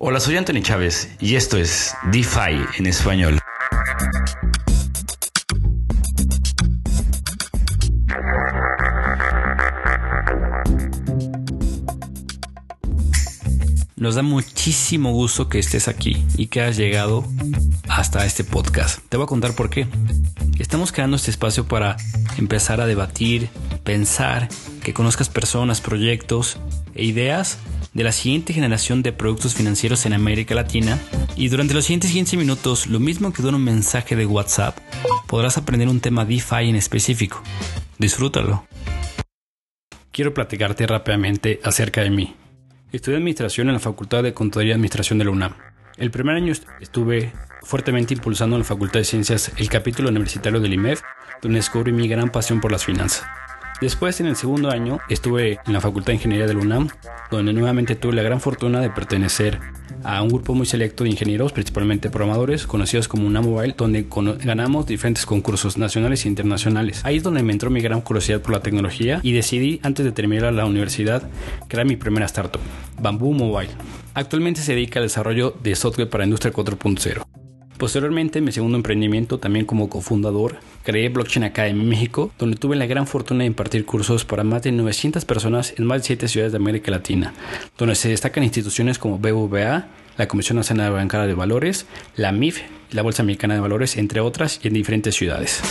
Hola, soy Anthony Chávez y esto es DeFi en español. Nos da muchísimo gusto que estés aquí y que hayas llegado hasta este podcast. Te voy a contar por qué. Estamos creando este espacio para empezar a debatir, pensar, que conozcas personas, proyectos e ideas de la siguiente generación de productos financieros en América Latina y durante los siguientes 15 minutos, lo mismo que dura un mensaje de WhatsApp, podrás aprender un tema DeFi en específico. Disfrútalo. Quiero platicarte rápidamente acerca de mí. Estudié administración en la Facultad de Contaduría y Administración de la UNAM. El primer año estuve fuertemente impulsando en la Facultad de Ciencias el capítulo universitario del IMEF, donde descubrí mi gran pasión por las finanzas. Después, en el segundo año, estuve en la Facultad de Ingeniería de la UNAM, donde nuevamente tuve la gran fortuna de pertenecer a un grupo muy selecto de ingenieros, principalmente programadores, conocidos como UNAM Mobile, donde ganamos diferentes concursos nacionales e internacionales. Ahí es donde me entró mi gran curiosidad por la tecnología y decidí, antes de terminar la universidad, crear mi primera startup, Bamboo Mobile. Actualmente se dedica al desarrollo de software para industria 4.0. Posteriormente, mi segundo emprendimiento, también como cofundador, creé Blockchain Academy México, donde tuve la gran fortuna de impartir cursos para más de 900 personas en más de 7 ciudades de América Latina, donde se destacan instituciones como BBVA, la Comisión Nacional Bancaria de Valores, la MIF y la Bolsa Americana de Valores, entre otras, y en diferentes ciudades.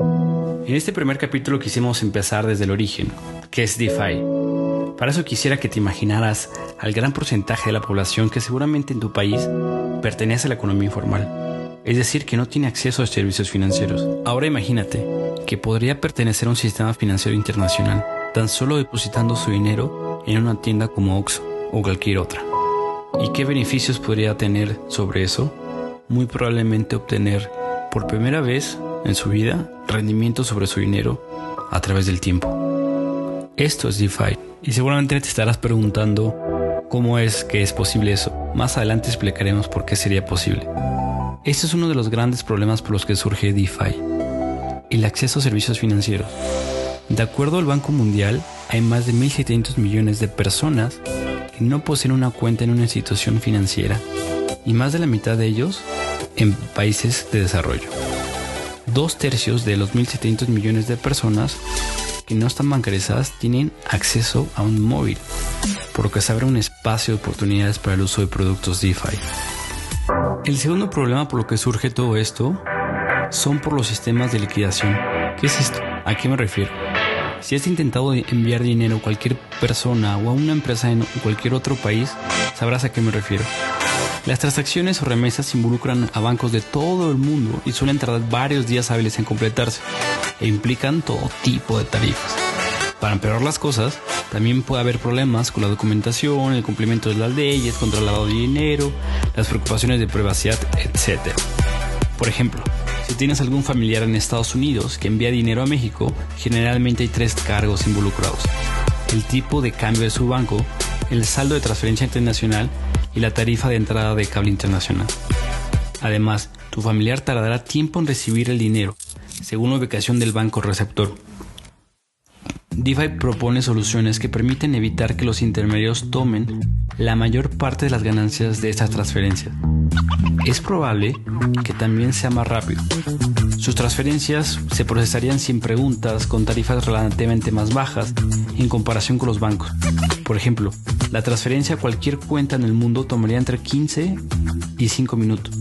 En este primer capítulo quisimos empezar desde el origen, que es DeFi para eso quisiera que te imaginaras al gran porcentaje de la población que seguramente en tu país pertenece a la economía informal, es decir, que no tiene acceso a servicios financieros. Ahora imagínate que podría pertenecer a un sistema financiero internacional, tan solo depositando su dinero en una tienda como Oxxo o cualquier otra. ¿Y qué beneficios podría tener sobre eso? Muy probablemente obtener por primera vez en su vida rendimiento sobre su dinero a través del tiempo. Esto es DeFi. Y seguramente te estarás preguntando cómo es que es posible eso. Más adelante explicaremos por qué sería posible. Este es uno de los grandes problemas por los que surge DeFi, el acceso a servicios financieros. De acuerdo al Banco Mundial, hay más de 1.700 millones de personas que no poseen una cuenta en una institución financiera y más de la mitad de ellos en países de desarrollo. Dos tercios de los 1.700 millones de personas que no están bancarizadas tienen acceso a un móvil, por lo que se abre un espacio de oportunidades para el uso de productos DeFi. El segundo problema por lo que surge todo esto son por los sistemas de liquidación. ¿Qué es esto? ¿A qué me refiero? Si has intentado enviar dinero a cualquier persona o a una empresa en cualquier otro país, sabrás a qué me refiero. Las transacciones o remesas involucran a bancos de todo el mundo y suelen tardar varios días hábiles en completarse e implican todo tipo de tarifas. Para empeorar las cosas, también puede haber problemas con la documentación, el cumplimiento de las leyes, contra de dinero, las preocupaciones de privacidad, etc. Por ejemplo, si tienes algún familiar en Estados Unidos que envía dinero a México, generalmente hay tres cargos involucrados. El tipo de cambio de su banco, el saldo de transferencia internacional y la tarifa de entrada de cable internacional. Además, tu familiar tardará tiempo en recibir el dinero, según la ubicación del banco receptor. DeFi propone soluciones que permiten evitar que los intermediarios tomen la mayor parte de las ganancias de estas transferencias. Es probable que también sea más rápido. Sus transferencias se procesarían sin preguntas con tarifas relativamente más bajas en comparación con los bancos. Por ejemplo, la transferencia a cualquier cuenta en el mundo tomaría entre 15 y 5 minutos,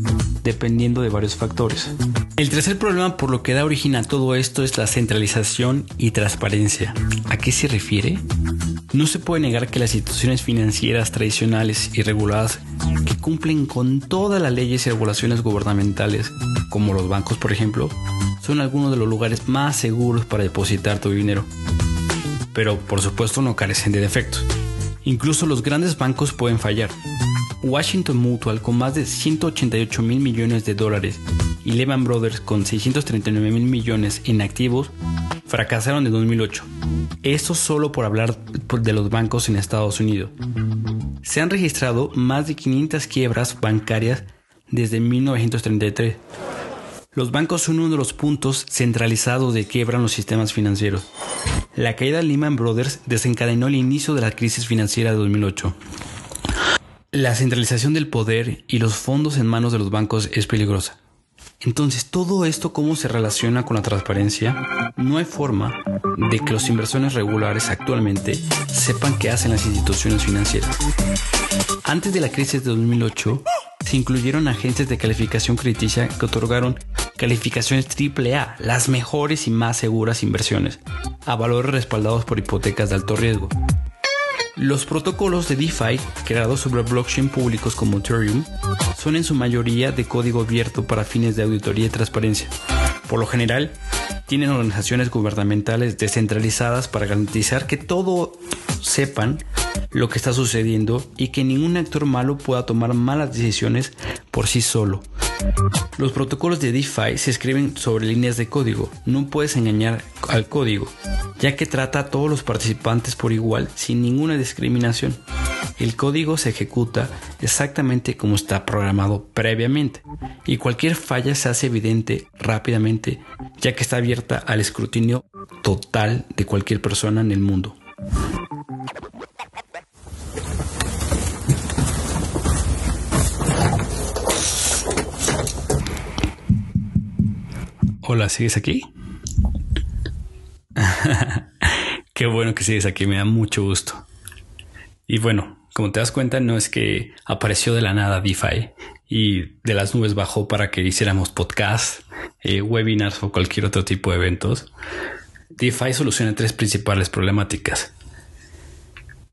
dependiendo de varios factores. El tercer problema por lo que da origen a todo esto es la centralización y transparencia. ¿A qué se refiere? No se puede negar que las instituciones financieras tradicionales y reguladas que cumplen con todas las leyes y regulaciones gubernamentales, como los bancos por ejemplo, son algunos de los lugares más seguros para depositar tu dinero. Pero por supuesto no carecen de defectos. Incluso los grandes bancos pueden fallar. Washington Mutual con más de 188 mil millones de dólares y Lehman Brothers con 639 mil millones en activos fracasaron en 2008. Esto solo por hablar de los bancos en Estados Unidos. Se han registrado más de 500 quiebras bancarias desde 1933. Los bancos son uno de los puntos centralizados de quiebran los sistemas financieros. La caída de Lehman Brothers desencadenó el inicio de la crisis financiera de 2008. La centralización del poder y los fondos en manos de los bancos es peligrosa. Entonces, todo esto cómo se relaciona con la transparencia, no hay forma de que los inversores regulares actualmente sepan qué hacen las instituciones financieras. Antes de la crisis de 2008, se incluyeron agencias de calificación crediticia que otorgaron calificaciones AAA, las mejores y más seguras inversiones, a valores respaldados por hipotecas de alto riesgo. Los protocolos de DeFi, creados sobre blockchain públicos como Ethereum, son en su mayoría de código abierto para fines de auditoría y transparencia. Por lo general, tienen organizaciones gubernamentales descentralizadas para garantizar que todo sepan lo que está sucediendo y que ningún actor malo pueda tomar malas decisiones por sí solo. Los protocolos de DeFi se escriben sobre líneas de código. No puedes engañar al código, ya que trata a todos los participantes por igual, sin ninguna discriminación. El código se ejecuta exactamente como está programado previamente y cualquier falla se hace evidente rápidamente, ya que está abierta al escrutinio total de cualquier persona en el mundo. Hola, ¿sigues aquí? Qué bueno que sigues aquí, me da mucho gusto. Y bueno, como te das cuenta, no es que apareció de la nada DeFi y de las nubes bajó para que hiciéramos podcasts, eh, webinars o cualquier otro tipo de eventos. DeFi soluciona tres principales problemáticas.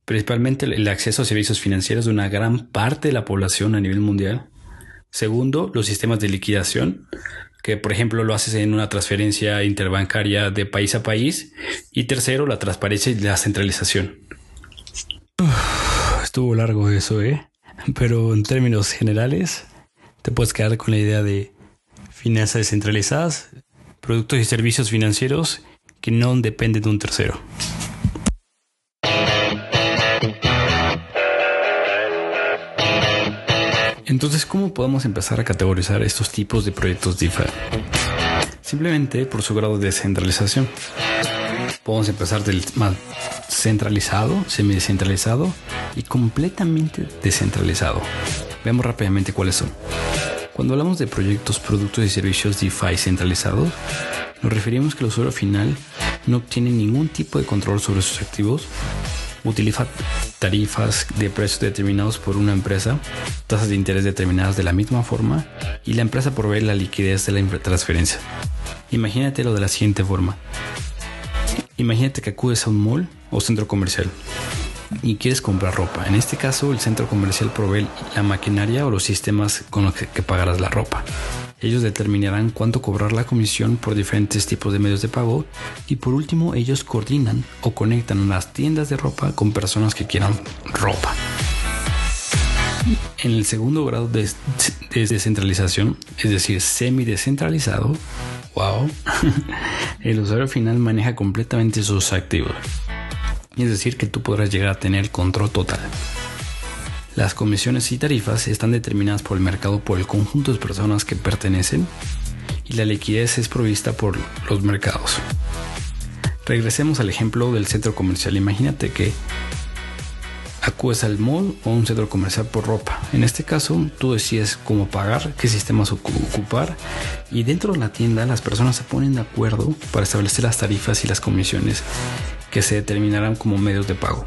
Principalmente el acceso a servicios financieros de una gran parte de la población a nivel mundial. Segundo, los sistemas de liquidación que por ejemplo lo haces en una transferencia interbancaria de país a país. Y tercero, la transparencia y la centralización. Estuvo largo eso, ¿eh? Pero en términos generales, te puedes quedar con la idea de finanzas descentralizadas, productos y servicios financieros que no dependen de un tercero. Entonces, ¿cómo podemos empezar a categorizar estos tipos de proyectos DeFi? Simplemente por su grado de descentralización. Podemos empezar del más centralizado, semi-descentralizado y completamente descentralizado. Veamos rápidamente cuáles son. Cuando hablamos de proyectos, productos y servicios DeFi centralizados, nos referimos que el usuario final no obtiene ningún tipo de control sobre sus activos utiliza tarifas de precios determinados por una empresa, tasas de interés determinadas de la misma forma y la empresa provee la liquidez de la transferencia. Imagínatelo de la siguiente forma. Imagínate que acudes a un mall o centro comercial y quieres comprar ropa. En este caso, el centro comercial provee la maquinaria o los sistemas con los que, pagarás la ropa. Ellos determinarán cuánto cobrar la comisión por diferentes tipos de medios de pago y por último ellos coordinan o conectan las tiendas de ropa con personas que quieran ropa. En el segundo grado de, descentralización, es decir, semi-descentralizado, wow, el usuario final maneja completamente sus activos. Es decir, que tú podrás llegar a tener control total. Las comisiones y tarifas están determinadas por el mercado por el conjunto de personas que pertenecen y la liquidez es provista por los mercados. Regresemos al ejemplo del centro comercial. Imagínate que acudes al mall o un centro comercial por ropa. En este caso, tú decides cómo pagar, qué sistemas ocupar y dentro de la tienda las personas se ponen de acuerdo para establecer las tarifas y las comisiones que se determinarán como medios de pago.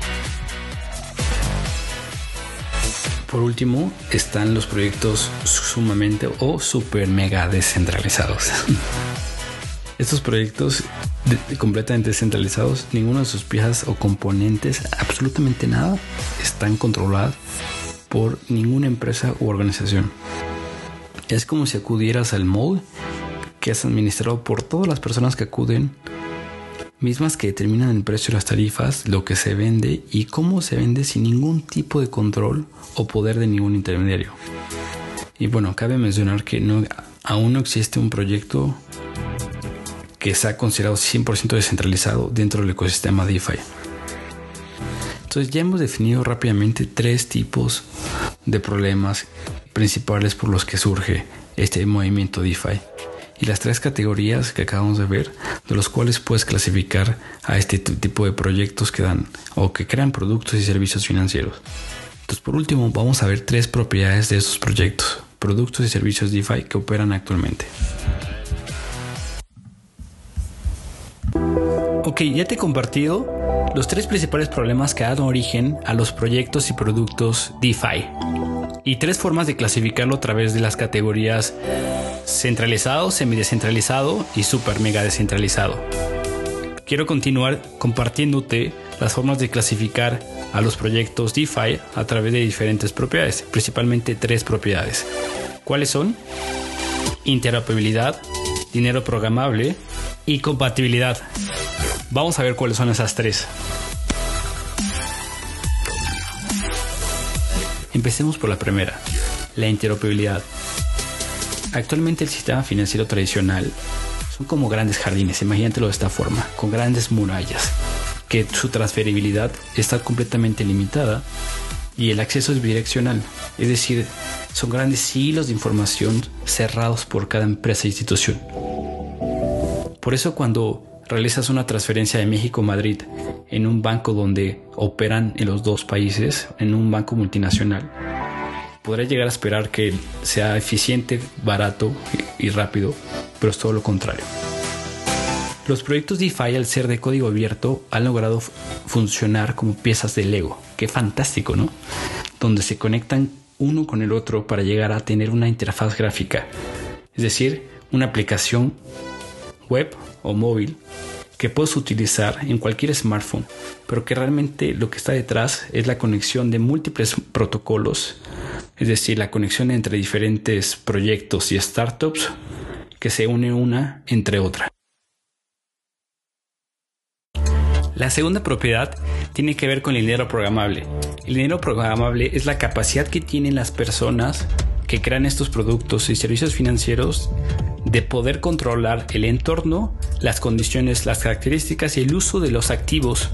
Por último, están los proyectos sumamente o super mega descentralizados. Estos proyectos completamente descentralizados, ninguno de sus piezas o componentes, absolutamente nada, están controlados por ninguna empresa u organización. Es como si acudieras al mall que es administrado por todas las personas que acuden mismas que determinan el precio de las tarifas, lo que se vende y cómo se vende sin ningún tipo de control o poder de ningún intermediario. Y bueno, cabe mencionar que aún no existe un proyecto que sea considerado 100% descentralizado dentro del ecosistema DeFi. Entonces ya hemos definido rápidamente tres tipos de problemas principales por los que surge este movimiento DeFi. y las tres categorías que acabamos de ver, de los cuales puedes clasificar a este tipo de proyectos que dan o que crean productos y servicios financieros. Entonces, por último, vamos a ver tres propiedades de estos proyectos, productos y servicios DeFi que operan actualmente. Ok, ya te he compartido los tres principales problemas que dan origen a los proyectos y productos DeFi y tres formas de clasificarlo a través de las categorías centralizado, semidescentralizado y super mega descentralizado. Quiero continuar compartiéndote las formas de clasificar a los proyectos DeFi a través de diferentes propiedades, principalmente tres propiedades. ¿Cuáles son? Interoperabilidad, dinero programable y compatibilidad. Vamos a ver cuáles son esas tres. Empecemos por la primera, la interoperabilidad. Actualmente el sistema financiero tradicional son como grandes jardines, imagínatelo de esta forma, con grandes murallas, que su transferibilidad está completamente limitada y el acceso es bidireccional, es decir, son grandes hilos de información cerrados por cada empresa e institución. Por eso cuando realizas una transferencia de México a Madrid en un banco donde operan en los dos países, en un banco multinacional, podrás llegar a esperar que sea eficiente, barato y rápido, pero es todo lo contrario. Los proyectos DeFi, al ser de código abierto, han logrado funcionar como piezas de Lego. Qué fantástico, ¿no? Donde se conectan uno con el otro para llegar a tener una interfaz gráfica. Es decir, una aplicación web o móvil que puedes utilizar en cualquier smartphone, pero que realmente lo que está detrás es la conexión de múltiples protocolos, es decir, la conexión entre diferentes proyectos y startups que se une una entre otra. La segunda propiedad tiene que ver con el dinero programable. El dinero programable es la capacidad que tienen las personas que crean estos productos y servicios financieros de poder controlar el entorno, las condiciones, las características y el uso de los activos,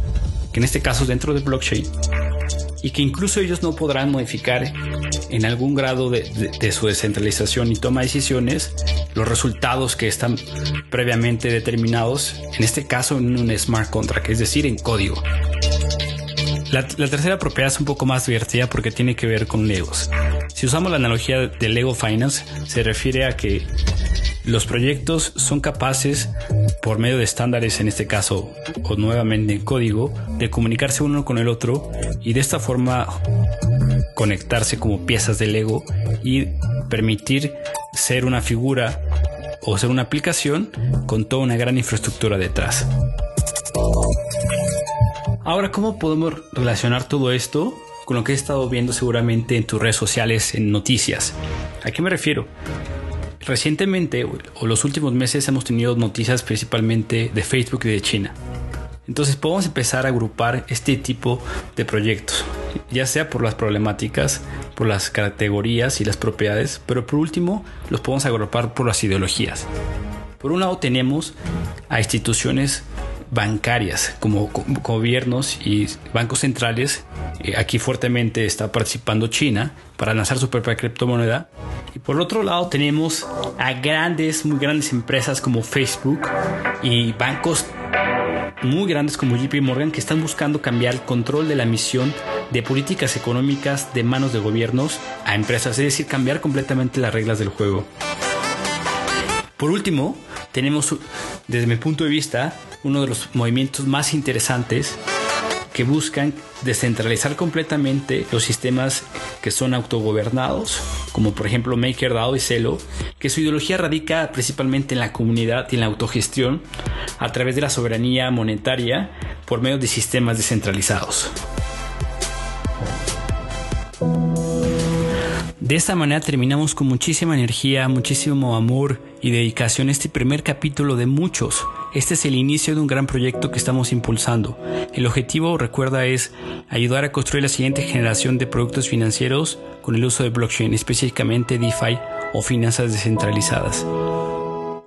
que en este caso dentro de blockchain, y que incluso ellos no podrán modificar en algún grado de, su descentralización y toma de decisiones los resultados que están previamente determinados, en este caso en un smart contract, es decir, en código. La, tercera propiedad es un poco más divertida porque tiene que ver con Legos. Si usamos la analogía de Lego Finance, se refiere a que los proyectos son capaces, por medio de estándares, en este caso, o nuevamente en código, de comunicarse uno con el otro y de esta forma conectarse como piezas de Lego y permitir ser una figura o ser una aplicación con toda una gran infraestructura detrás. Ahora, ¿cómo podemos relacionar todo esto con lo que he estado viendo seguramente en tus redes sociales, en noticias? ¿A qué me refiero? Recientemente o los últimos meses hemos tenido noticias principalmente de Facebook y de China. Entonces podemos empezar a agrupar este tipo de proyectos, ya sea por las problemáticas, por las categorías y las propiedades, pero por último los podemos agrupar por las ideologías. Por un lado tenemos a instituciones bancarias como gobiernos y bancos centrales. Eh, aquí fuertemente está participando China para lanzar su propia criptomoneda. Y por otro lado tenemos a grandes, muy grandes empresas como Facebook y bancos muy grandes como JP Morgan que están buscando cambiar el control de la misión de políticas económicas de manos de gobiernos a empresas, es decir, cambiar completamente las reglas del juego. Por último, tenemos, desde mi punto de vista, uno de los movimientos más interesantes que buscan descentralizar completamente los sistemas que son autogobernados, como por ejemplo MakerDAO y Celo, que su ideología radica principalmente en la comunidad y en la autogestión a través de la soberanía monetaria por medio de sistemas descentralizados. De esta manera terminamos con muchísima energía, muchísimo amor y dedicación este primer capítulo de muchos. Este es el inicio de un gran proyecto que estamos impulsando. El objetivo, recuerda, es ayudar a construir la siguiente generación de productos financieros con el uso de blockchain, específicamente DeFi o finanzas descentralizadas.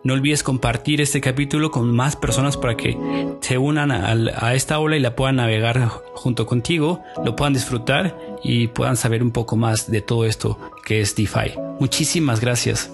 No olvides compartir este capítulo con más personas para que se unan a, a, esta ola y la puedan navegar junto contigo, lo puedan disfrutar y puedan saber un poco más de todo esto que es DeFi. Muchísimas gracias.